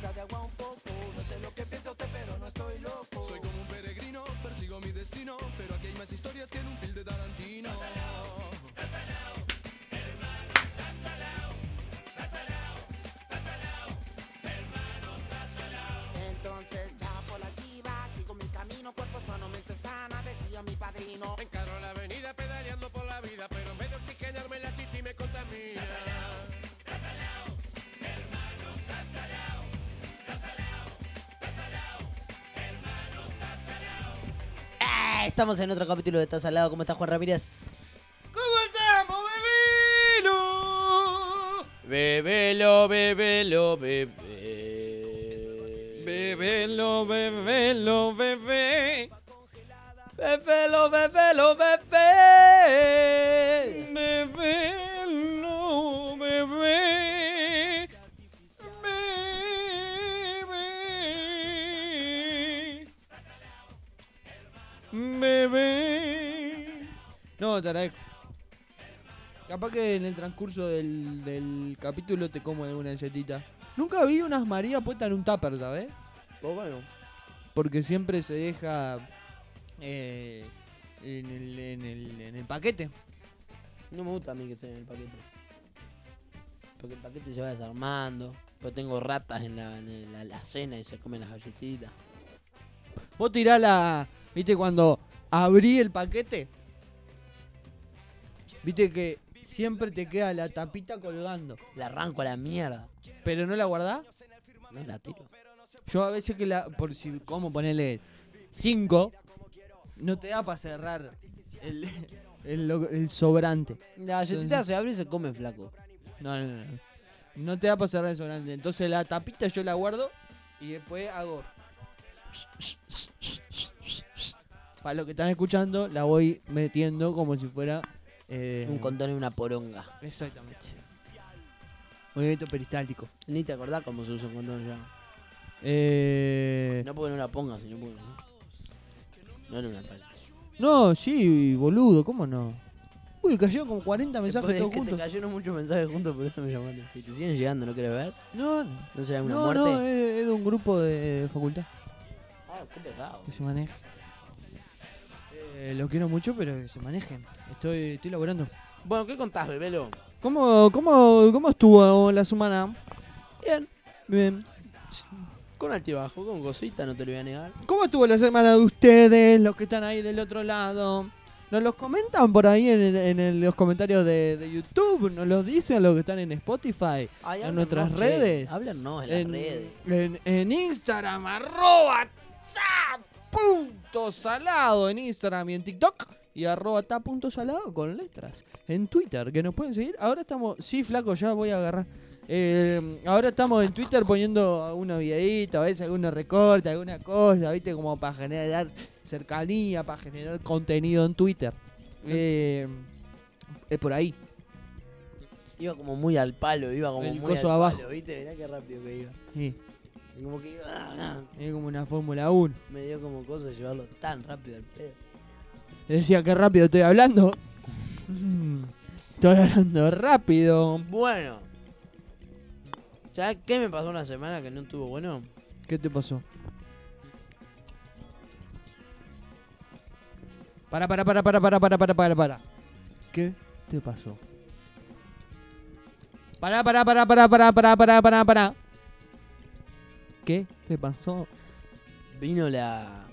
de agua un poco. No sé lo que piensa usted, pero no estoy loco. Soy como un peregrino, persigo mi destino, pero aquí hay más historias que en un film de Tarantino. Estamos en otro capítulo de Estás al lado. ¿Cómo está Juan Ramírez? Capaz que en el transcurso del, del capítulo te como alguna galletita. Nunca vi unas Marías puestas en un tupper, ¿sabes? Pues bueno. Porque siempre se deja eh, en, el, en, el, en el paquete. No me gusta a mí que esté en el paquete. Porque el paquete se va desarmando. Yo tengo ratas en la, en la, la cena y se comen las galletitas. Vos tirás la. ¿Viste cuando abrí el paquete? Viste que siempre te queda la tapita colgando. La arranco a la mierda. Pero no la guardás. No la tiro. Yo a veces que la. Por si. ¿Cómo ponerle? 5. No te da para cerrar el, el, el sobrante. La galletita Entonces- se abre y se come flaco. No, no. no. No te da para cerrar el sobrante. Entonces la tapita yo la guardo y después hago. Para los que están escuchando, la voy metiendo como si fuera. Eh, Un condón y una poronga. Exactamente. Movimiento peristáltico. Ni te acordás cómo se usa un condón ya. Eh, No porque no la pongas, sino porque no. Era una tal. no, sí, boludo, ¿cómo no? Uy, cayeron como 40 mensajes Después todos que te juntos. cayeron muchos mensajes juntos, por eso me llamaste. Si te siguen llegando, ¿no querés ver? No, no. ¿No será una No, muerte? no, es, es de un grupo de facultad Ah, qué pegado. que se maneja. Eh, lo quiero mucho, pero que se manejen. Estoy, estoy laburando. Bueno, ¿qué contás, bebelo? ¿Cómo, cómo, ¿Cómo estuvo la semana? Bien. Bien. Con altibajo, con cosita, no te lo voy a negar. ¿Cómo estuvo la semana de ustedes, los que están ahí del otro lado? ¿Nos los comentan por ahí en, en- en los comentarios de, de YouTube? ¿Nos los dicen los que están en Spotify? Ay, en nuestras redes. Háblennos en las en, redes. en- en Instagram, arroba ta punto salado en Instagram y en TikTok. Y arroba ta punto salado con letras. En Twitter, que nos pueden seguir. Ahora estamos. Sí, flaco, ya voy a agarrar. Eh, ahora estamos en Twitter poniendo algunos videitos, a veces algunos recortes, alguna cosa, ¿viste? Como para generar cercanía, para generar contenido en Twitter. Eh, es por ahí. Iba como muy al palo, iba como El muy coso al abajo. palo, ¿viste? Mirá qué rápido que iba. Sí, Y Como que iba, ah, ah, es como una Fórmula 1. me dio como cosa llevarlo tan rápido al pedo. Decía que rápido estoy hablando. Mm, Estoy hablando rápido. Bueno. ¿Sabes qué me pasó una semana que no estuvo bueno? ¿Qué te pasó? Para, para, para, para, para, para, para, para, para. ¿Qué te pasó? Para, para, para, para, para, para, para, para, para. ¿Qué te pasó? Vino la.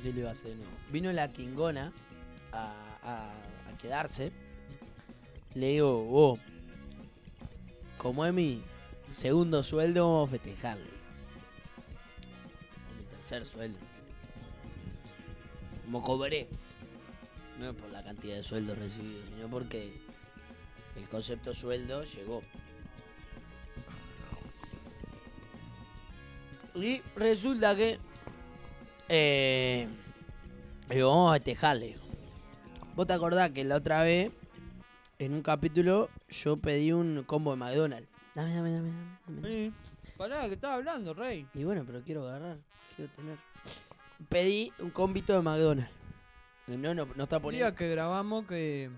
Si lo iba a hacer de. Vino la Kingona a, quedarse. Le digo, vos, como es mi segundo sueldo, vamos a festejarle. Mi tercer sueldo. Como cobré. No es por la cantidad de sueldos recibidos, sino porque el concepto sueldo llegó. Y resulta que. Eh, digo, vamos a festejarle. digo. ¿Vos te acordás que la otra vez, en un capítulo, yo pedí un combo de McDonald's? Dame, dame, dame, dame. dame. Sí. Pará, que estaba hablando, Rey. Y bueno, pero quiero agarrar, quiero tener. Pedí un combito de McDonald's. No, no, no está El poniendo. día que grabamos que...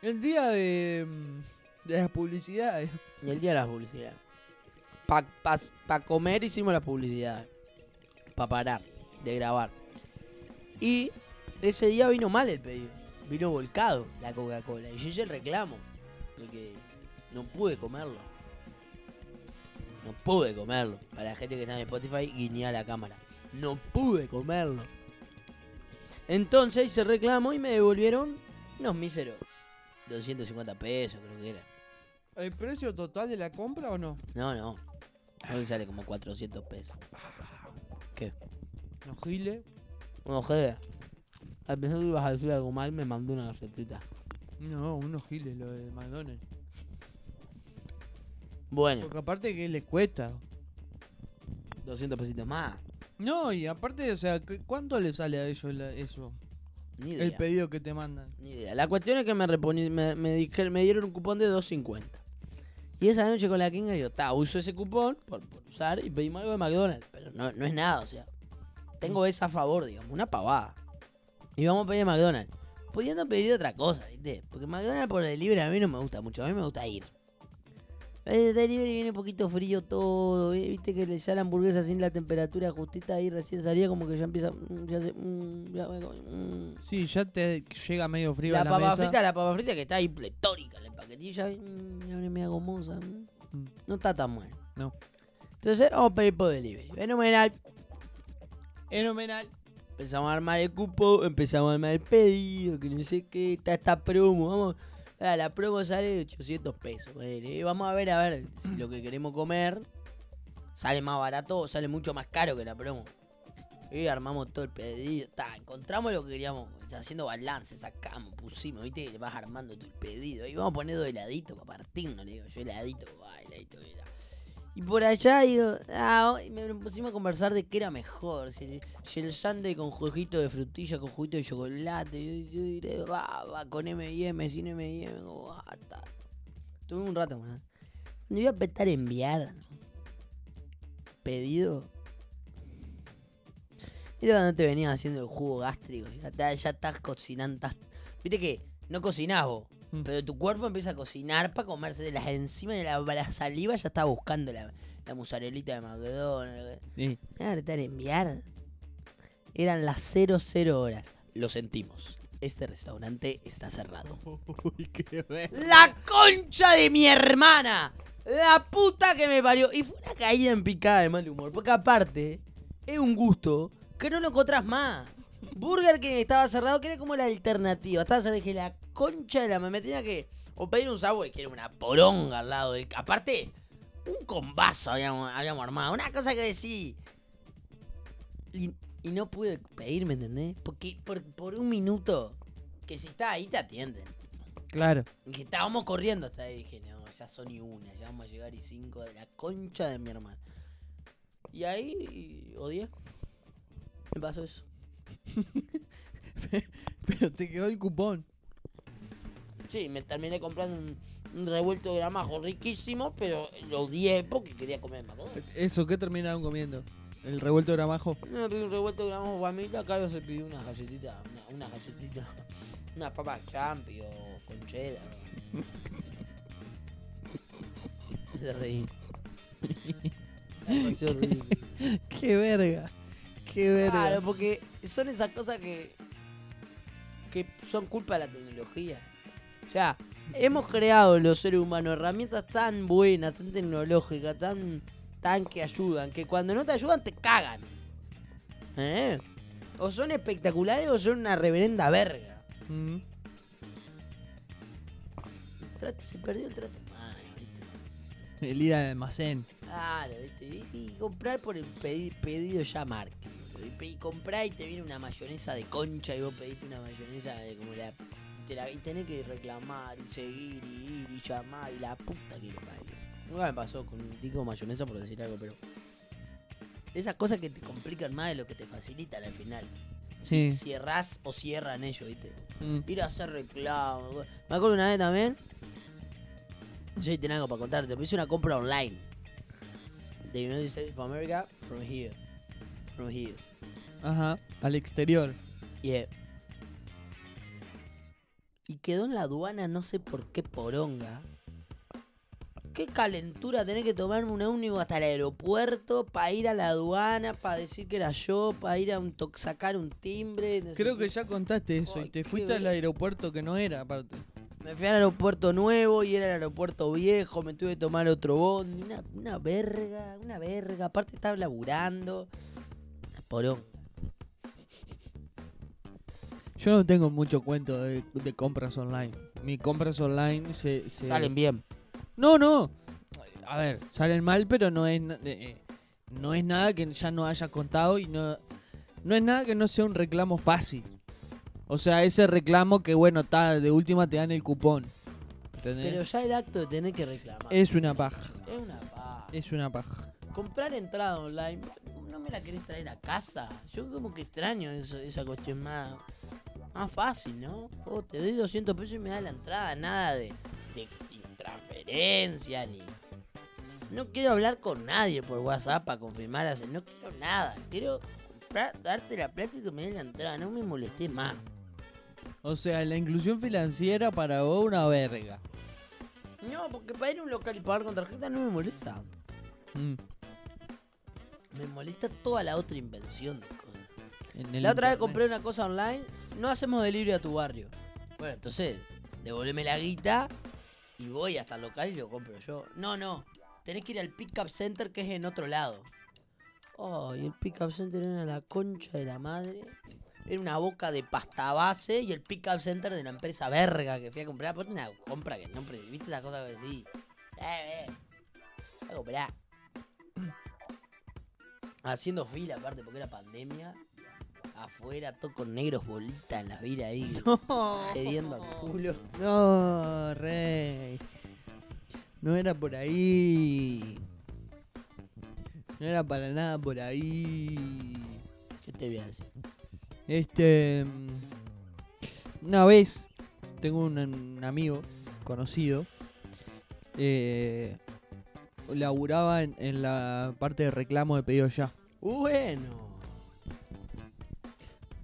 El día de... mm, De las publicidades. Y el día de las publicidades. Para pa, pa comer hicimos las publicidades. Para parar de grabar. Y ese día vino mal el pedido. Vino volcado la Coca-Cola. Y yo hice el reclamo. Porque no pude comerlo. No pude comerlo. Para la gente que está en Spotify, guiñé la cámara. No pude comerlo. Entonces hice el reclamo y me devolvieron unos míseros. 250 pesos creo que era. ¿El precio total de la compra o no? No, no. Hoy sale como 400 pesos. ¿Qué? No, Gile. Una ojeda. Al pensar que ibas a decir algo mal, me mandó una galletita. No, unos giles lo de McDonald's. Bueno, Porque aparte que les cuesta. 200 pesitos más. No, y aparte, o sea, ¿cu- ¿cuánto le sale a ellos la- eso? Ni El idea. pedido que te mandan. Ni idea. La cuestión es que me, reponi- me, me, dijeron- me dieron un cupón de 2.50. Y esa noche con la Kinga yo, ta, uso ese cupón por, por usar y pedimos algo de McDonald's. Pero no, no es nada, o sea. Tengo esa a favor, digamos, una pavada. Y vamos a pedir McDonald's. Pudiendo pedir otra cosa, ¿viste? Porque McDonald's por delivery a mí no me gusta mucho, a mí me gusta ir. El delivery viene un poquito frío todo, viste que le- ya la hamburguesa sin la temperatura justita ahí recién salía como que ya empieza, mm, ya se, mm, ya, mm. Sí, ya te llega medio frío La a la papa mesa. frita, la papa frita que está ahí pletórica paquetillo, ya mm, ya me gomosa. mm. No está tan bueno. No. Entonces vamos a pedir por delivery. Fenomenal. Fenomenal. Empezamos a armar el cupo, empezamos a armar el pedido, que no sé qué, está esta promo, vamos. ah, la promo sale de 800 pesos. y vamos a ver, a ver, si lo que queremos comer sale más barato o sale mucho más caro que la promo. Y armamos todo el pedido, ta, encontramos lo que queríamos, haciendo balance, sacamos, pusimos, viste, que vas armando todo el pedido. Y vamos dos heladitos para partirnos, le digo, yo heladito, va, heladito, heladito. Y por allá digo, ah, hoy me pusimos a conversar de qué era mejor. Si, el sundae con juguito de frutilla, con juguito de chocolate. Y yo diré, va, va, con M&M, sin M&M. como, va, ta. Tuve un rato, man. Cuando iba a apretar enviar pedido. ¿Viste cuando te venías haciendo el jugo gástrico? Ya, estás cocinando. Viste que no cocinás vos. Pero tu cuerpo empieza a cocinar para comerse de las enzimas de la, la saliva. Ya está buscando la, la mozzarellita de McDonald's. Sí. Me voy a apretar enviar. Eran las 00 horas. Lo sentimos. Este restaurante está cerrado. Uy, qué ¡La concha de mi hermana! ¡La puta que me parió! Y fue una caída en picada de mal humor. Porque aparte, es un gusto que no lo encontrás más. Burger King estaba cerrado, que era como la alternativa. Estaba cerrado, dije, la concha de la me tenía que. O pedir un Subway, que era una poronga al lado del. Aparte, un combazo habíamos, habíamos armado. Una cosa que decís. Y, y no pude pedir, ¿me entendés? Porque por, por un minuto, que si está ahí te atienden. Claro. Y que estábamos corriendo hasta ahí. Dije, no, ya son y una, ya vamos a llegar y cinco de la concha de mi hermano. Y ahí odié. Me pasó eso. Pero te quedó el cupón. Sí, me terminé comprando un, un revuelto de gramajo riquísimo, pero lo odié porque quería comer McDonald's. ¿Eso qué terminaron comiendo? ¿El revuelto de gramajo? Me pedí un revuelto de gramajo familia, Carlos se pidió una galletita, una, una galletita, una papa champi o con cheddar. Se reí. Horrible. ¡Qué verga! ¡Qué verga! Claro, porque son esas cosas que, que son culpa de la tecnología. O sea, hemos creado los seres humanos herramientas tan buenas, tan tecnológicas, tan, tan que ayudan, que cuando no te ayudan te cagan. ¿Eh? O son espectaculares o son una reverenda verga. Mm. Trato- se perdió el trato humano, ¿viste? El ir al almacén. Claro, ¿viste? Y, comprar por el pedi- pedido ya marca. Y, pe- y comprar y te viene una mayonesa de concha y vos pediste una mayonesa de como la. te la- y tenés que reclamar y seguir y ir y llamar y la puta que lo parió. Nunca me pasó con un tico de mayonesa por decir algo, pero. Esas cosas que te complican más de lo que te facilitan al final. Sí. Cierrás o cierran ellos, ¿viste? Mm. Ir a hacer reclamo. Me acuerdo una vez también. No sé si tenés algo para contarte, pero hice una compra online. De United States of America, from here. From here. Ajá. Al exterior. Yeah. Y quedó en la aduana, no sé por qué poronga. Qué calentura tener que tomarme un ómnibus hasta el aeropuerto para ir a la aduana, para decir que era yo, para ir a un to- sacar un timbre. no Creo qué. que ya contaste eso Ay, y te fuiste al aeropuerto que no era, aparte. Me fui al aeropuerto nuevo y era el aeropuerto viejo, me tuve que tomar otro bondi, una, una verga, una verga, aparte estaba laburando. Una porón. Yo no tengo mucho cuento de, de compras online. Mis compras online se, se- Salen bien. No, no. A ver, salen mal, pero no es na- eh, no es nada que ya no haya contado y no no es nada que no sea un reclamo fácil. O sea, ese reclamo que, bueno, está de última te dan el cupón. ¿Entendés? Pero ya el acto de tener que reclamar. Es una paja. es una paja. Es una paja. Comprar entrada online, ¿no me la querés traer a casa? Yo como que extraño eso, esa cuestión más, más fácil, ¿no? Oh, te doy 200 pesos y me das la entrada, nada de, de transferencia ni... No quiero hablar con nadie por WhatsApp para confirmar, hacer- no quiero nada. Quiero comprar, darte la plata y que me des la entrada, no me molestes más. O sea, la inclusión financiera para vos una verga. No, porque para ir a un local y pagar con tarjeta no me molesta. Mm. Me molesta toda la otra invención. En el La otra vez compré una cosa online, no hacemos delivery a tu barrio. Bueno, entonces, devolveme la guita y voy hasta el local y lo compro yo. No, no, tenés que ir al pick-up center que es en otro lado. Oh, y el pick-up center era la concha de la madre. Era una boca de pasta base y el pick-up center de la empresa verga que fui a comprar. Aparte una compra que no... ¿Viste esas cosas que decís? Eh, eh. A comprar. Haciendo fila aparte porque era pandemia. Afuera, todo con negros bolitas en las vidas ahí. Gediendo al culo. No, rey. No era por ahí. No era para nada por ahí. ¿Qué te voy a decir? Este. Una vez tengo un, un amigo conocido. Eh, laburaba en, en la parte de reclamo de pedido ya. Bueno.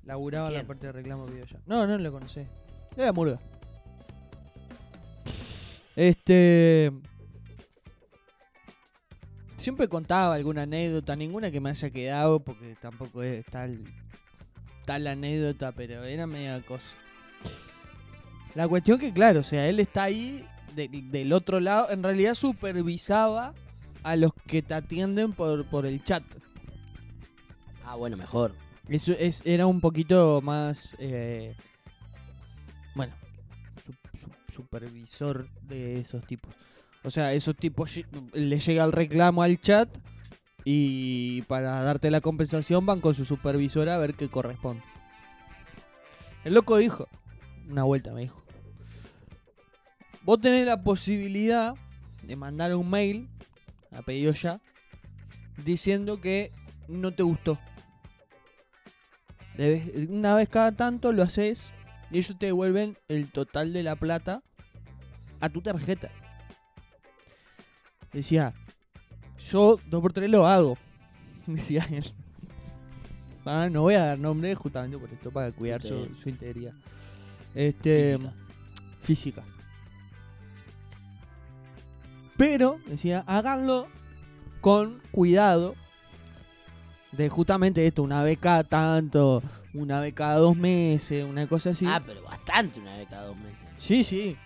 Laburaba en la ¿Quién? parte de reclamo de pedido ya. No, no lo conocí. Era murga. Este. Siempre contaba alguna anécdota, ninguna que me haya quedado, porque tampoco es tal, tal anécdota, pero era media cosa. La cuestión que, claro, o sea, él está ahí de- del otro lado, en realidad supervisaba a los que te atienden por, por el chat. Ah, bueno, mejor. Eso es, era un poquito más. eh, bueno, su- su- supervisor de esos tipos. O sea, esos tipos le llega el reclamo al chat y para darte la compensación van con su supervisora a ver qué corresponde. El loco dijo, una vuelta me dijo, vos tenés la posibilidad de mandar un mail a pedido ya diciendo que no te gustó. Una vez cada tanto lo haces y ellos te devuelven el total de la plata a tu tarjeta. Decía, yo dos por tres lo hago. Decía él. Ah, no voy a dar nombre justamente por esto, para cuidar su, su integridad. Este, Física. física. Pero, decía, háganlo con cuidado. De justamente esto, una vez cada tanto, una vez cada dos meses, una cosa así. Ah, pero bastante una vez cada dos meses. Sí, sí.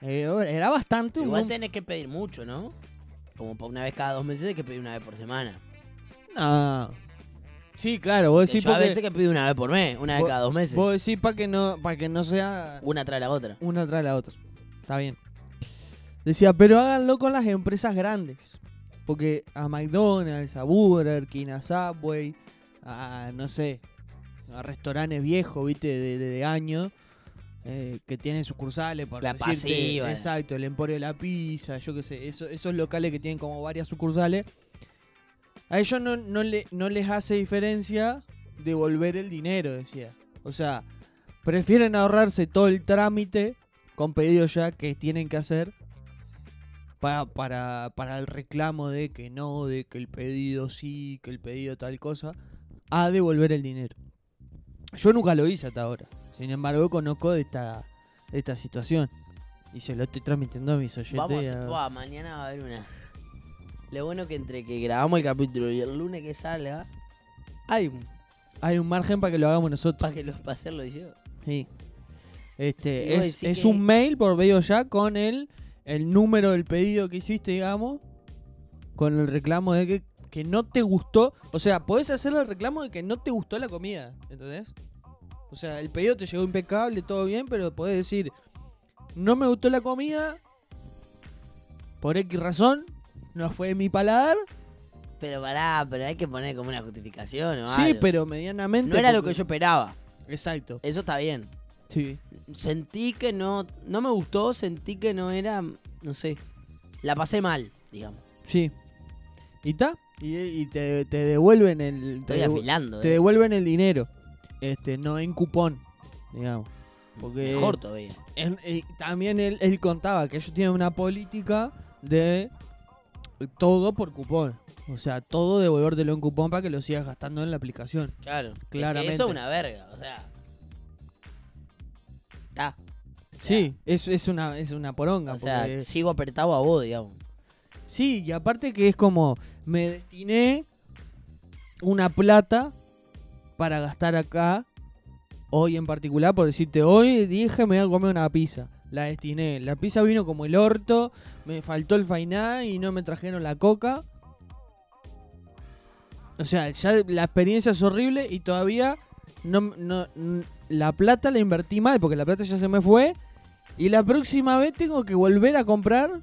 Eh, era bastante. Igual un- tenés que pedir mucho, ¿no? Como para una vez cada dos meses hay que pedir una vez por semana. No. Sí, claro, vos decís yo a veces que pido una vez por mes, una vez Vos- cada dos meses. vos decís para que no, para que no sea Una tras la otra. una tras la otra. Está bien. Decía, pero háganlo con las empresas grandes. Porque a McDonald's, a Burger King, a Subway, a no sé, a restaurantes viejos, viste, de, de, de años, eh, que tienen sucursales, por La decirte, Pasiva. Exacto, el Emporio de la Pizza, yo qué sé, eso- esos locales que tienen como varias sucursales. A ellos no, no, le, no les hace diferencia devolver el dinero, decía. O sea, prefieren ahorrarse todo el trámite con pedido ya que tienen que hacer para, para, para el reclamo de que no, de que el pedido sí, que el pedido tal cosa, a devolver el dinero. Yo nunca lo hice hasta ahora. Sin embargo, conozco de esta, de esta situación. Y se lo estoy transmitiendo a mis oyentes. Vamos, a- buah, mañana va a haber una. Lo bueno que entre que grabamos el capítulo y el lunes que salga, hay un Hay un margen para que lo hagamos nosotros. para que lo para hacerlo yo. Sí. Este, es, decís es que- un mail por medio ya con el, el número del pedido que hiciste, digamos. Con el reclamo de que, que no te gustó. O sea, podés hacer el reclamo de que no te gustó la comida. ¿Entendés? O sea, el pedido te llegó impecable, todo bien, pero podés decir, no me gustó la comida. Por X razón. No fue de mi paladar. Pero pará, pero hay que poner como una justificación o Sí, algo. pero medianamente. No era lo que yo esperaba. Exacto. Eso está bien. Sí. Sentí que no, no me gustó, sentí que no era, no sé, la pasé mal, digamos. Sí. ¿Y está? Y, y te, te devuelven el. Te, Estoy devu- afilando. te eh. devuelven el dinero. Este, no en cupón, digamos. Porque Mejor todavía. él- también él, él contaba que ellos tienen una política de todo por cupón. O sea, todo devolvértelo en cupón para que lo sigas gastando en la aplicación. Claro. es que Claramente. eso es una verga, o sea. Está. Sí, es, es una es una poronga. O sea, sigo apretado a vos, digamos. Sí, y aparte que es como, me destiné una plata para gastar acá, hoy en particular, por decirte, hoy dije me voy a comer una pizza. La destiné. La pizza vino como el orto, me faltó el fainá y no me trajeron la coca. O sea, ya la experiencia es horrible y todavía no, no- la plata la invertí mal porque la plata ya se me fue. Y la próxima vez tengo que volver a comprar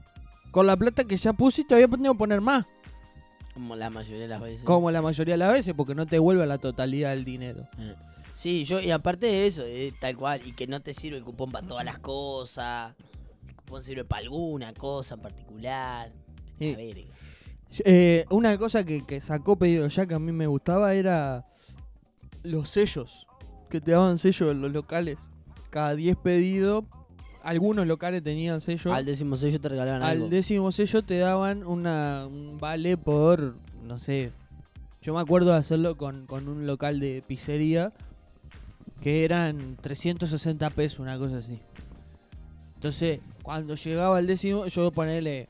con la plata que ya puse y todavía tengo que poner más. Como la mayoría de las veces. Como la mayoría de las veces, porque no te devuelve la totalidad del dinero. Eh. Sí, yo, y aparte de eso, eh, tal cual, y que no te sirve el cupón para todas las cosas. El cupón sirve para alguna cosa en particular. Sí. A ver, Eh, una cosa que, que sacó pedido ya que a mí me gustaba era los sellos. Que te daban sellos en los locales. Cada 10 pedidos, algunos locales tenían sello. al décimo sello te regalaban algo. Al décimo sello te daban una, un vale por, no sé, yo me acuerdo de hacerlo con, con un local de pizzería que eran 360 pesos, una cosa así. Entonces, cuando llegaba el décimo, yo ponerle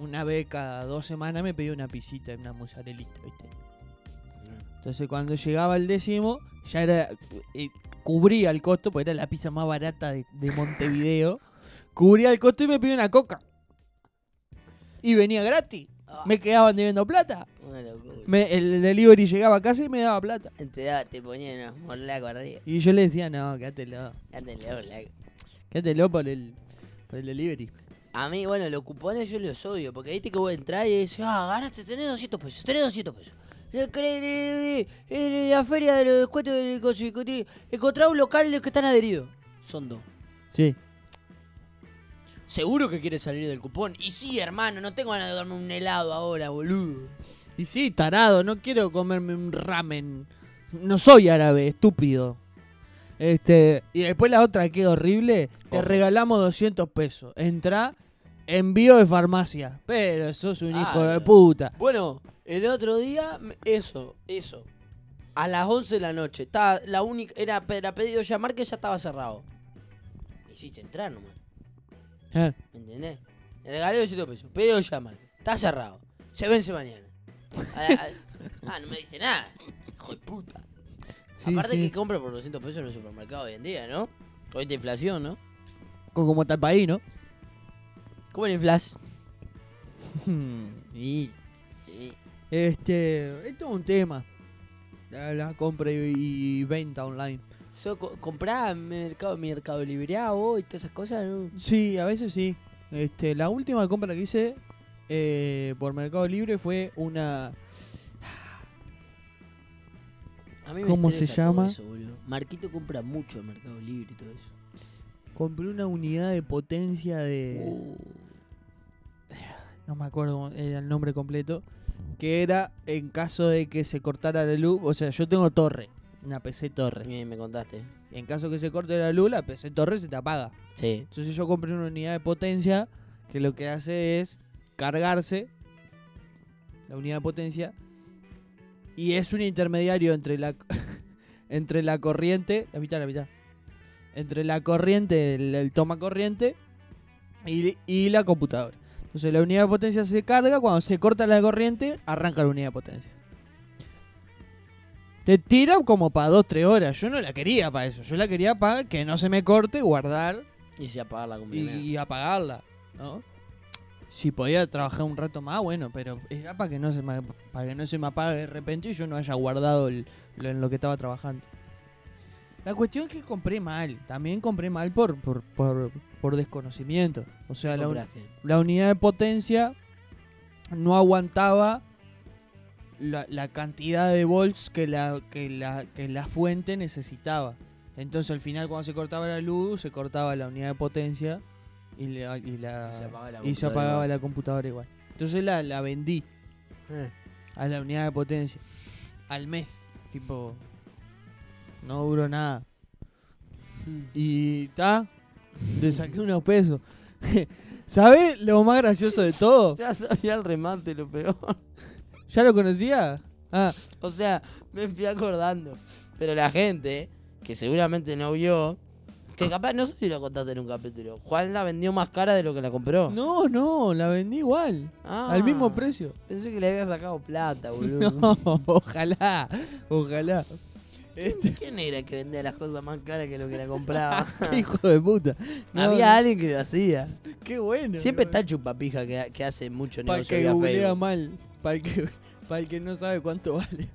una vez cada dos semanas me pedía una pisita y una mozzarellita, ¿viste? Entonces, cuando llegaba el décimo, ya era. eh, cubría el costo, porque era la pizza más barata de, de Montevideo. cubría el costo y me pidió una coca. Y venía gratis. Ah, Me quedaban debiendo plata. una locura. Me- el delivery llegaba a casa y me daba plata. Te, da- te ponían unos morlacos arriba. Y yo le decía, no, quédatelo. Ándale, loco. Quédatelo por el, por el delivery. A mí, bueno, los cupones yo los odio, porque viste que vos entrás y decís, ah, ganaste, tenés 200 pesos, tenés 200 pesos. De la feria de los descuentos encontrá un local de los que están adheridos. Son dos. Sí. Seguro que quieres salir del cupón. Y sí, hermano, no tengo ganas de darme un helado ahora, boludo. Y sí, tarado, no quiero comerme un ramen. No soy árabe, estúpido. Este, y después la otra que horrible, te regalamos 200 pesos. Entra, envío de farmacia. Pero sos un Ah, hijo de puta. Bueno, el otro día, eso, eso. A las 11 de la noche. Estaba la única, era, era pedido llamar que ya estaba cerrado. Me hiciste entrar nomás. Eh, ¿Me entendés? Le regalé 200 pesos. Pedido llamar. Está cerrado. Se vence mañana. Ah, no me dice nada. Hijo de puta. sí, Aparte sí. que compra por 200 pesos en el supermercado hoy en día, ¿no? Con esta inflación, ¿no? Co- Como está el país, ¿no? ¿Cómo la inflas? Y- este, esto es un tema. La, la compra y, y venta online. So, co- comprá en mercado, mercado Libre y todas esas cosas, ¿no? Sí, a veces sí. Este, la última compra que hice eh, por Mercado Libre fue una A mí me ¿Cómo se llama? eso. Marquito compra mucho en Mercado Libre y todo eso. compré una unidad de potencia de Uh, no me acuerdo era el nombre completo, que era en caso de que se cortara la luz, o sea, yo tengo torre, una PC torre. bien, me contaste. En caso que se corte la luz, la PC torre se te apaga. Sí. Entonces yo compré una unidad de potencia que lo que hace es cargarse la unidad de potencia y es un intermediario entre la entre la corriente, la mitad, la mitad. Entre la corriente, el, el toma corriente y, y la computadora. Entonces la unidad de potencia se carga, cuando se corta la corriente, arranca la unidad de potencia. Te tira como para 2-3 horas. Yo no la quería para eso. Yo la quería para que no se me corte, guardar Y si apagar la y, apagarla, ¿no? Si podía trabajar un rato más, bueno, pero era para que no se me, para que no se me apague de repente y yo no haya guardado el- lo en lo que estaba trabajando. La cuestión es que compré mal, también compré mal por, por, por, por desconocimiento. O sea, la, un- compraste? la unidad de potencia no aguantaba la, la cantidad de volts que la, que, la, que la fuente necesitaba. Entonces al final cuando se cortaba la luz, se cortaba la unidad de potencia y, la- y la- Y se apagaba la y se computadora apagaba igual. la computadora igual. Entonces la, la vendí Eh. a la unidad de potencia al mes. Tipo, no duró nada. Y ta, le saqué unos pesos. ¿Sabes lo más gracioso de todo? Ya sabía el remate, lo peor. ¿Ya lo conocía? Ah, O sea, me fui acordando. Pero la gente, que seguramente no vio, que capaz, no sé si lo contaste en un capítulo, Juan la vendió más cara de lo que la compró. no, no, la vendí igual. Ah, Al mismo precio. Pensé que le había sacado plata, boludo. No, ojalá, ojalá. Este, ¿Quién era el que vendía las cosas más caras que lo que la compraba? qué hijo de puta. No, Había alguien que lo hacía. Qué bueno. Siempre bro. está el chupapija que, que hace mucho Para negocio que vía googlea mal. Para el que, para el que no sabe cuánto vale.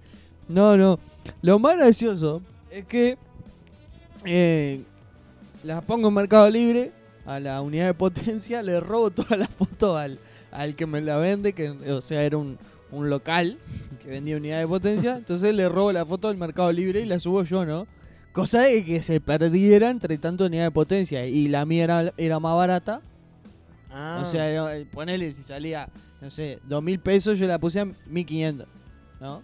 No, no. Lo más gracioso es que eh, las pongo en Mercado Libre a la unidad de potencia, le robo toda la foto al, al que me la vende, que o sea era un, un local que vendía unidad de potencia. Entonces le robo la foto del Mercado Libre y la subo yo, ¿no? Cosa de que se perdiera entre tanto unidad de potencia y la mía era, era más barata. Ah, O sea, era- eh, ponele si salía, no sé, dos mil pesos, yo la puse a 1500, ¿no?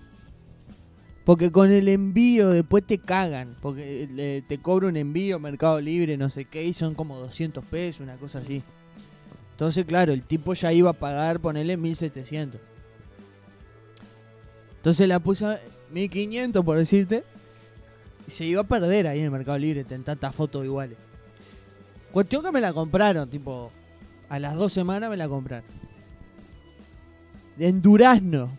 Porque con el envío después te cagan, porque eh, le- te cobra un envío Mercado Libre, no sé qué, y son como 200 pesos, una cosa así. Entonces, claro, el tipo ya iba a pagar, ponele 1700. Entonces la puse a 1500, por decirte, y se iba a perder ahí en el Mercado Libre, en tantas fotos iguales. Cuestión que me la compraron, tipo, a las dos semanas me la compraron. En Durazno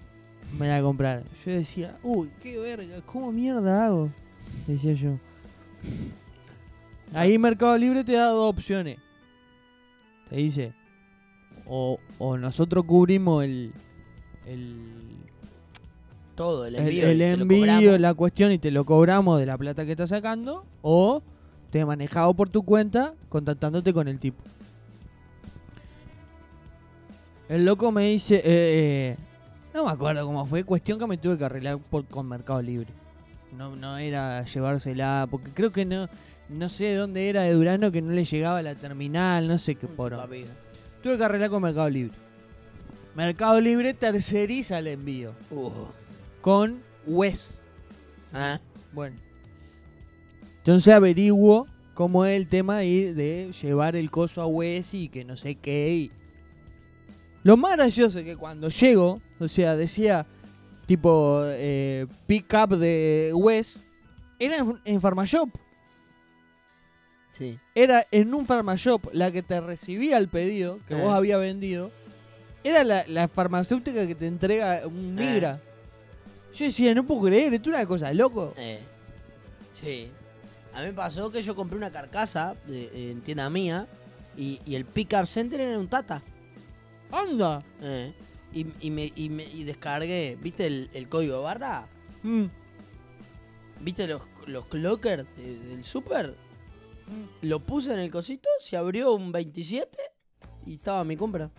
me la compraron. Yo decía, uy, qué verga, ¿cómo mierda hago? Decía yo. Ahí Mercado Libre te da dos opciones. Te dice, o, o nosotros cubrimos el, el, todo, el envío. el la cuestión y te lo cobramos de la plata que estás sacando, o te manejado por tu cuenta contactándote con el tipo. El loco me dice, eh, eh, no me acuerdo cómo fue, cuestión que me tuve que arreglar por, con Mercado Libre. No, no era llevársela, porque creo que no, no sé de dónde era de Durano que no le llegaba a la terminal, no sé qué por. Tuve que arreglar con Mercado Libre. Mercado Libre terceriza el envío Uh. Con West. Ah, Bueno. Entonces averiguo cómo es el tema de, de llevar el coso a Wes y que no sé qué. y- Lo más gracioso es que cuando llego, o sea, decía tipo eh, pick up de Wes, era en, en Pharmashop. sí. Era en un Pharmashop la que te recibía el pedido que Eh. vos habías vendido. Era la, la farmacéutica que te entrega un Eh. Yo decía, no puedo creer, esto es una cosa loco. Eh, sí. A mí me pasó que yo compré una carcasa de- en tienda mía y, y el pick-up center era un Tata. ¡Anda! Eh, y, y me, y, me- y descargué, ¿viste el, el código de barra? Mm. ¿Viste los, los clockers de- del super? Mm. Lo puse en el cosito, se abrió un 27 y estaba mi compra.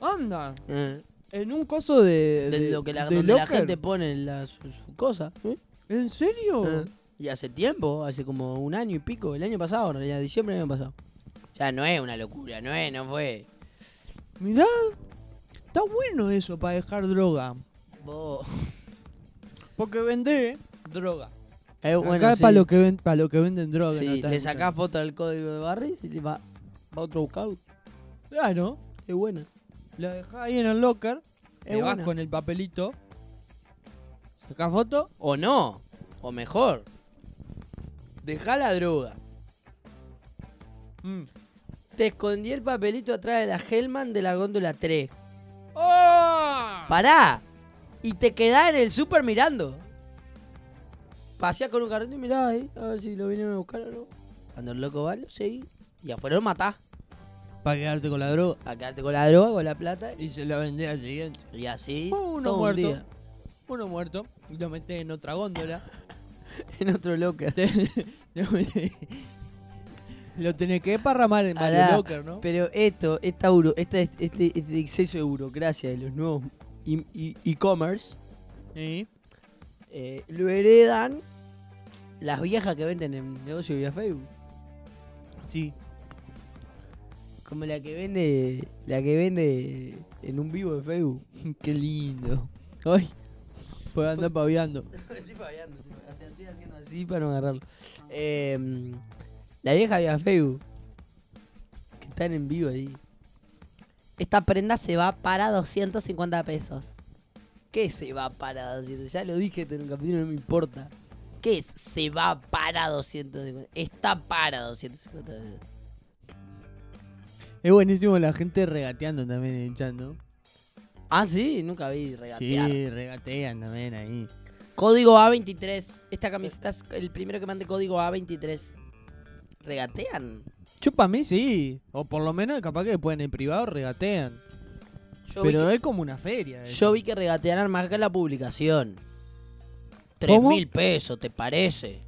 ¡Anda! Eh, En un coso de. de de- lo que la, de donde la gente pone la- su, su cosa. ¿eh? ¿En serio? Eh, Y hace tiempo, hace como un año y pico, el año pasado, en realidad, diciembre del año pasado. Ya no es una locura, no es, no fue. Mirá. Está bueno eso para dejar droga. Vos- Porque vendé droga. Es bueno, Acá sí. para lo que ven, para lo que venden droga. Sí, no le escuchando. foto del código de barris y te va, va otro buscado. Claro. Es buena. La dejás ahí en el locker. Te vas buena. con el papelito. Sacás foto. O no, o mejor. Dejá la droga. Mm. Te escondí el papelito atrás de la Hellman de la góndola 3. ¡Oh! ¡Pará! Y te quedás en el super mirando. Paseás con un carrito y mirá ahí, a ver si lo vienen a buscar o no. Cuando el loco va, lo seguí. Y afuera lo matás. Para quedarte con la droga. A quedarte con la droga, con la plata. Y se la vendé al siguiente. Y así. Uno todo un muerto. día. Uno muerto. Y lo metés en otra góndola. En otro locker. Lo tenés que parramar en varios locker, ¿no? Pero esto, esta euro, esta, este, este exceso de burocracia de los nuevos e- e-commerce Sí. eh, lo heredan las viejas que venden en negocio vía Facebook. Sí. Como la que vende. La que vende en un vivo de Facebook. Qué lindo. Ay. Puedo andar paviando. estoy paviando, estoy haciendo así para no agarrarlo. Eh, la vieja vía Facebook. Que están en vivo ahí. Esta prenda se va para 250 pesos. ¿Qué se va para 200? Ya lo dije en un capítulo, no me importa. ¿Qué es? Se va para 250. Está para 250 pesos. Es buenísimo la gente regateando también en el chat, ¿no? Ah, sí, nunca vi regatear. Sí, regatean también ahí. Código A23. Esta camiseta es el primero que mande código A23. ¿Regatean? Yo para mí sí. O por lo menos capaz que después en el privado regatean. Yo Pero que- es como una feria. eso. Yo vi que regatearon más que la publicación. Tres mil pesos, ¿te parece?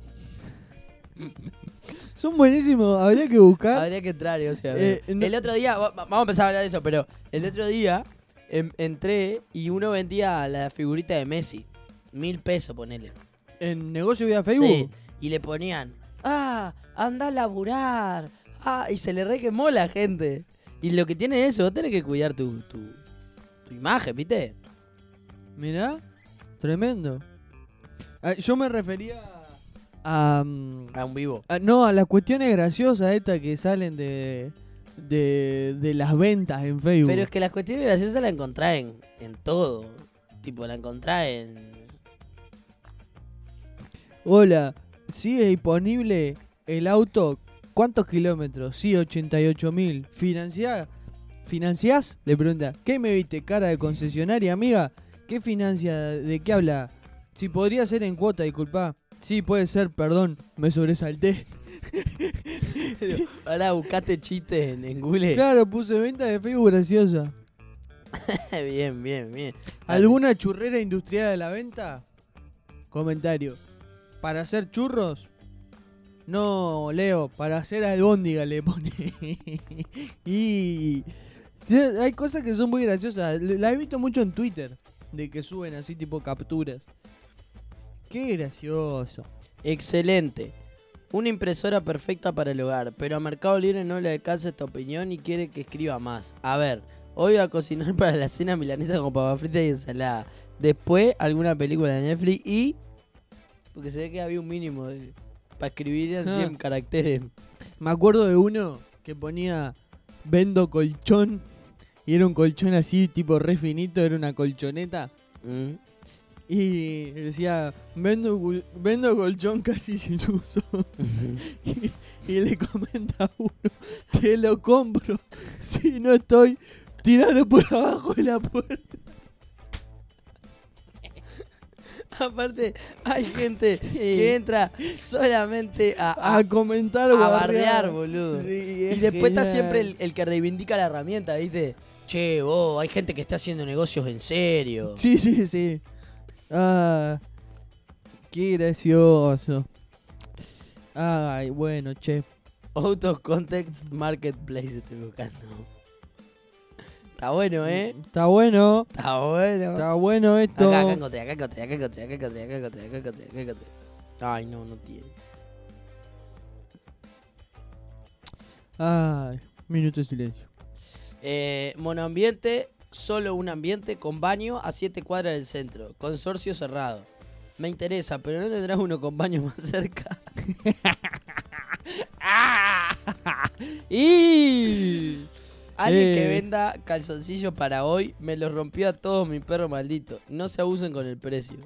Son buenísimos. Habría que buscar. Habría que entrar, o sea, Eh, no- El otro día, va- va- vamos a empezar a hablar de eso, pero el otro día em- entré y uno vendía la figurita de Messi. Mil pesos, ponele. En negocio vía Facebook. Sí, y le ponían, ah, anda a laburar. Ah, y se le re quemó la gente. Y lo que tiene eso, vos tenés que cuidar tu, tu, tu imagen, ¿viste? Mirá. Tremendo. Ah, yo me refería a. A un vivo. a- no, a las cuestiones graciosas estas que salen de. De, de las ventas en Facebook. Pero es que las cuestiones graciosas la encontrás en, en todo. Tipo, la encontrás en. Hola, ¿sigue disponible el auto? ¿Cuántos kilómetros? Sí, 88 mil. ¿Financiás? ¿Financiás? Le pregunta. ¿Qué me viste? Cara de concesionaria, amiga. ¿Qué financia? ¿De qué habla? Si podría ser en cuota, disculpa. Sí, puede ser, perdón, me sobresalté. Ahora buscaste chistes en, en Google. Claro, puse venta de Facebook graciosa. bien, bien, bien. ¿Alguna churrera industrial a la venta? Comentario. ¿Para hacer churros? No, Leo, para hacer albóndiga le pone. y hay cosas que son muy graciosas. La he visto mucho en Twitter, de que suben así tipo capturas. Qué gracioso. Excelente. Una impresora perfecta para el hogar, pero a Mercado Libre no le alcanza esta opinión y quiere que escriba más. A ver, hoy voy a cocinar para la cena milanesa con papas fritas y ensalada. Después, alguna película de Netflix y... Porque se ve que había un mínimo de... Para escribir en Ah. 100 caracteres. Me acuerdo de uno que ponía vendo colchón y era un colchón así tipo re finito, era una colchoneta. Mm. Y decía, vendo, vendo colchón casi sin uso. y, y le comenta a uno, te lo compro. Si no estoy, tiralo por abajo de la puerta. Aparte, hay gente que entra solamente a, A comentar, a bardear. boludo. Sí, Y es después está siempre el, el que reivindica la herramienta, ¿viste? Che, vos, hay gente que está haciendo negocios en serio. Sí, sí, sí. Ah, qué gracioso. Ay, bueno, che. Auto Context Marketplace estoy buscando. Está bueno, ¿eh? Está bueno, Está bueno. está bueno esto. Acá, acá encontré, acá encontré, acá encontré, acá encontré, acá encontré, acá encontré, acá encontré. Ay, no, no tiene. Ay, minuto de silencio. Eh, monoambiente, solo un ambiente con baño a 7 cuadras del centro. Consorcio cerrado. Me interesa, pero no tendrás uno con baño más cerca. y Alguien que Eh. venda calzoncillos para hoy me los rompió a todos mi perro maldito. No se abusen con el precio.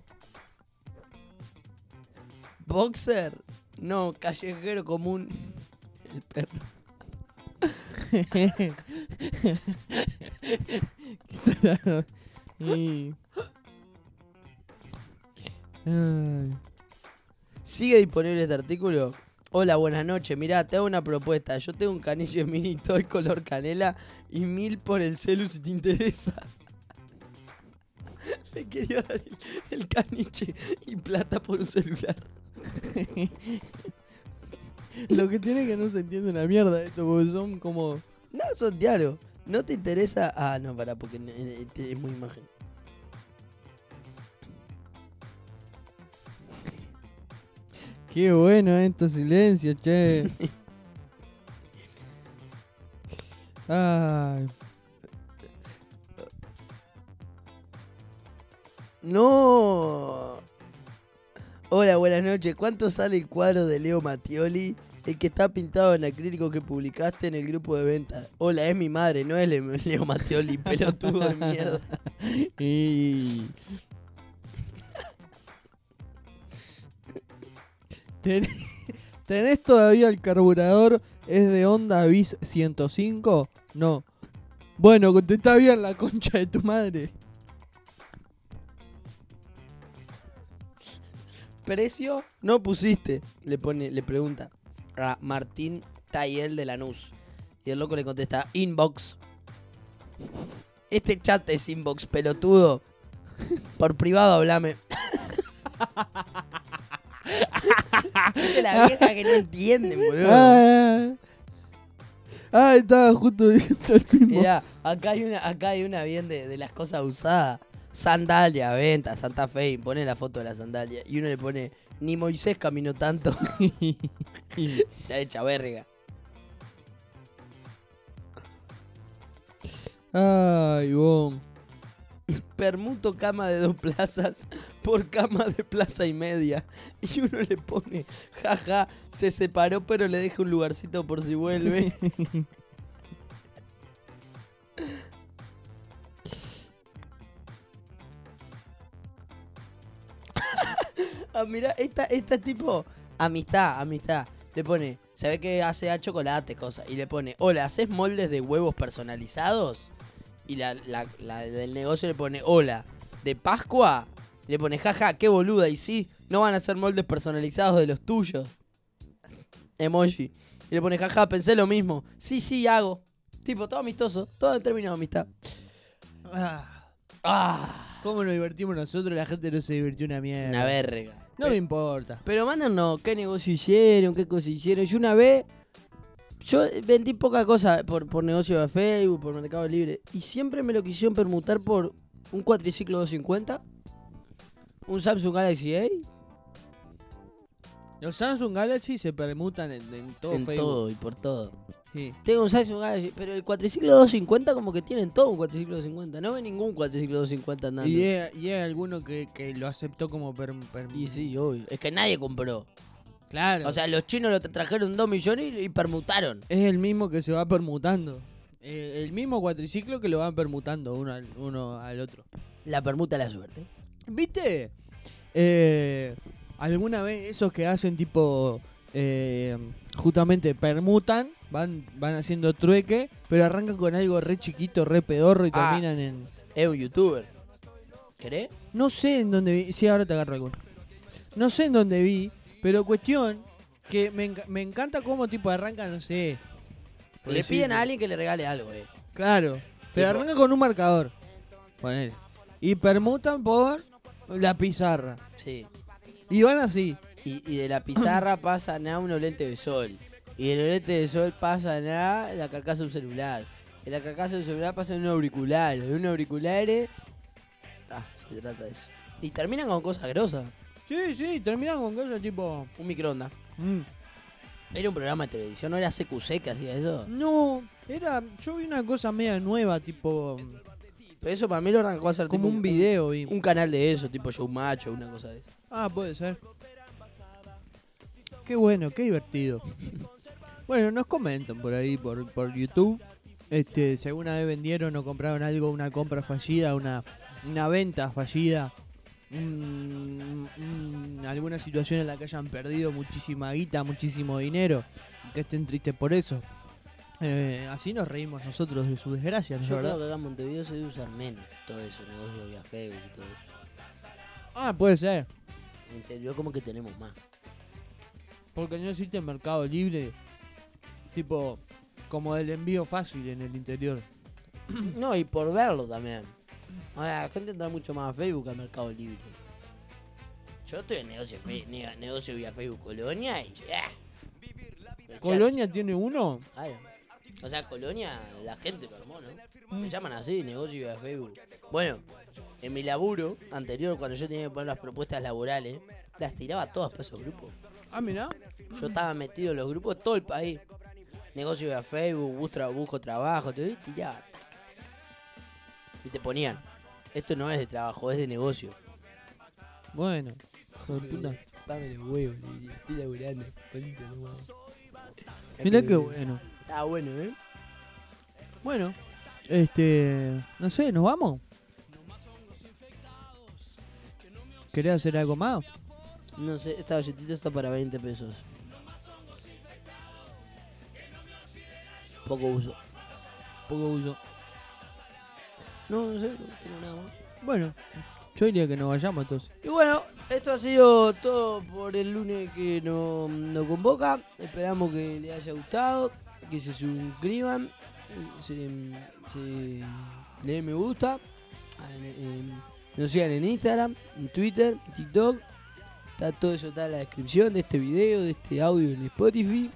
Boxer. No, callejero común. El perro. ¿Sigue disponible este artículo? Hola, buenas noches. Mirá, te hago una propuesta. Yo tengo un caniche mini toy color canela y mil por el celu si te interesa. Le quería dar el, el caniche y plata por un celular. Lo que tiene que no se entiende una mierda esto, porque son como. No, Santiago, ¿no te interesa? Ah, no, pará, porque n- te- es muy imagen. Qué bueno estos silencios, che. Ay, No. Hola, buenas noches. ¿Cuánto sale el cuadro de Leo Mattioli? El que está pintado en acrílico que publicaste en el grupo de venta. Hola, es mi madre, no es Le- Leo Mattioli, pelotudo de mierda. y... ¿Ten- ¿Tenés todavía el carburador? ¿Es de Honda Bis 105? No. Bueno, contesta bien la concha de tu madre. ¿Precio? No pusiste. Le pone, le pregunta a Martín Tayel de Lanús. Y el loco le contesta, inbox. Este chat es inbox, pelotudo. Por privado hablame. Viste la vieja que no entienden, boludo. Ah, ah, estaba justo diciendo el mismo. Mirá, acá hay una, acá hay una bien de, de las cosas usadas. Sandalia, venta, Santa Fe, y pone la foto de la sandalia. Y uno le pone, ni Moisés caminó tanto. Está hecha verga. Ay, bon. Permuto cama de dos plazas por cama de plaza y media. Y uno le pone, jaja, se separó pero le deja un lugarcito por si vuelve. ah, mira, esta, esta tipo, amistad, amistad. Le pone, se ve que hace a chocolate, cosas. Y le pone, hola, ¿haces moldes de huevos personalizados? Y la, la- la del negocio le pone, hola, ¿de Pascua? Y le pone, jaja, qué boluda. Y sí, no van a hacer moldes personalizados de los tuyos. Emoji. Y le pone, jaja, pensé lo mismo. Sí, sí, hago. Tipo, todo amistoso, todo en términos de amistad. Ah, Ah, ¿Cómo nos divertimos nosotros? La gente no se divirtió una mierda. una verga. No me importa. Pero mándanos qué negocio hicieron, qué cosa hicieron. Yo una vez, yo vendí poca cosa por, por negocio de Facebook, por Mercado Libre. Y siempre me lo quisieron permutar por un cuatriciclo 250, un Samsung Galaxy A, Los Samsung Galaxy se permutan en, en todo en Facebook. todo y por todo. Sí. Tengo un Galaxy, pero el cuatriciclo 250 como que tienen todo un cuatriciclo 250. No ve ningún cuatriciclo 250 andando. Y hay, y hay alguno que, que lo aceptó como per, per- Y sí, obvio. Es que nadie compró. Claro. O sea, los chinos lo tra- trajeron 2 millones y, y permutaron. es el mismo que se va permutando. Eh, el mismo cuatriciclo que lo van permutando uno al, uno al otro. La permuta la suerte. ¿Viste? Eh, ¿Alguna vez esos que hacen tipo... eh, justamente permutan, van, van haciendo trueque, pero arrancan con algo re chiquito, re pedorro y Ah. terminan en... Es un youtuber. ¿Querés? No sé en dónde vi. Sí, ahora te agarro alguno. No sé en dónde vi, pero cuestión que me, enca- me encanta cómo tipo arranca, no sé. por Le decir- piden a alguien que le regale algo, eh. Claro. Pero Tipo- arranca con un marcador. Ponele. Y permutan por la pizarra. Sí. Y van así. Y, y de la pizarra pasan a unos lentes de sol. Y de los lentes de sol pasan a la carcasa de un celular. De la carcasa de un celular pasan a un auricular. De un auricular. Ah, se trata de eso. Y terminan con cosas grosas. Sí, sí, terminan con cosas tipo. Un microondas. mm. Era un programa de televisión, no era CQC que hacía eso. No, era. Yo vi una cosa media nueva, tipo. Pero eso para mí lo arrancó a hacer Como tipo un video, vi. Un, canal de eso, tipo Showmacho, una cosa de eso. Ah, puede ser. Qué bueno, qué divertido. Bueno, nos comentan por ahí, por, por YouTube. Este, si alguna vez vendieron o compraron algo, una compra fallida, una, una venta fallida, un- un- alguna situación en la que hayan perdido muchísima guita, muchísimo dinero, que estén tristes por eso. Eh, así nos reímos nosotros de su desgracia, ¿no Yo verdad? creo que acá en Montevideo se debe usar menos todo eso, negocio vía Facebook y todo eso. Ah, puede ser. En interior como que tenemos más. Porque no existe mercado libre, tipo, como el envío fácil en el interior. No, y por verlo también. O sea, la gente entra mucho más a Facebook que a Mercado Libre. Yo estoy en negocio, fe- ne- negocio vía Facebook Colonia y chat. ¿Colonia tiene uno? Claro. O sea, Colonia, la gente lo armó, ¿no? Mm. Me llaman así, negocio de Facebook. Bueno, en mi laburo anterior, cuando yo tenía que poner las propuestas laborales, las tiraba todas para esos grupos. Ah, mira. Yo estaba metido en los grupos de todo el país. Negocio de Facebook, busco, tra- busco trabajo, y tiraba. Y te ponían, esto no es de trabajo, es de negocio. Bueno. De puta. Dame los huevos, estoy laburando. Mirá qué bueno. Ah, bueno, ¿eh? Bueno. Este. No sé, ¿nos vamos? ¿Querés hacer algo más? No sé, esta galletita está para 20 pesos. Poco uso. Poco uso. No, no sé, no tengo nada más. Bueno, yo diría que nos vayamos entonces. Y bueno, esto ha sido todo por el lunes que nos, convoca. Esperamos que les haya gustado, que se suscriban, se, se le den me gusta, nos sigan en Instagram, en Twitter, en TikTok. Está todo eso está en la descripción de este video, de este audio en Spotify.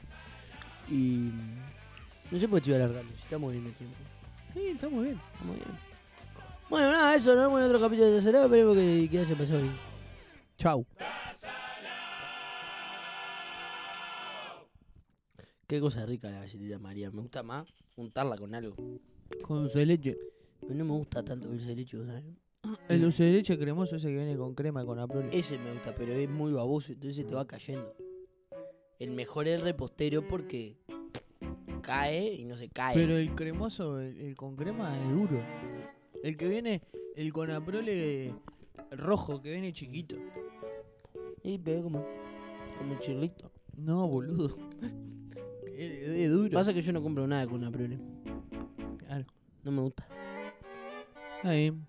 Y no sé por qué estoy alargando, si estamos el tiempo. Sí, está muy bien. Está muy bien. Bueno, nada, eso, nos vemos en otro capítulo de Tercero. Esperemos que, que haya pasado bien. Chau. Qué cosa rica la galletita María. Me gusta más untarla con algo. Con dulce de leche. Pero no me gusta tanto el dulce de leche, ¿sabes? El dulce de leche cremoso ese que viene con crema con aproli. Ese me gusta, pero es muy baboso, entonces te va cayendo. El mejor es el repostero porque cae y no se cae. Pero el cremoso, el, el con crema es duro. El que viene, el con aprole rojo, que viene chiquito. Y pero como, como un chirlito. No, boludo. es, es duro. Pasa que yo no compro nada con una prole. Claro. No me gusta. Bien.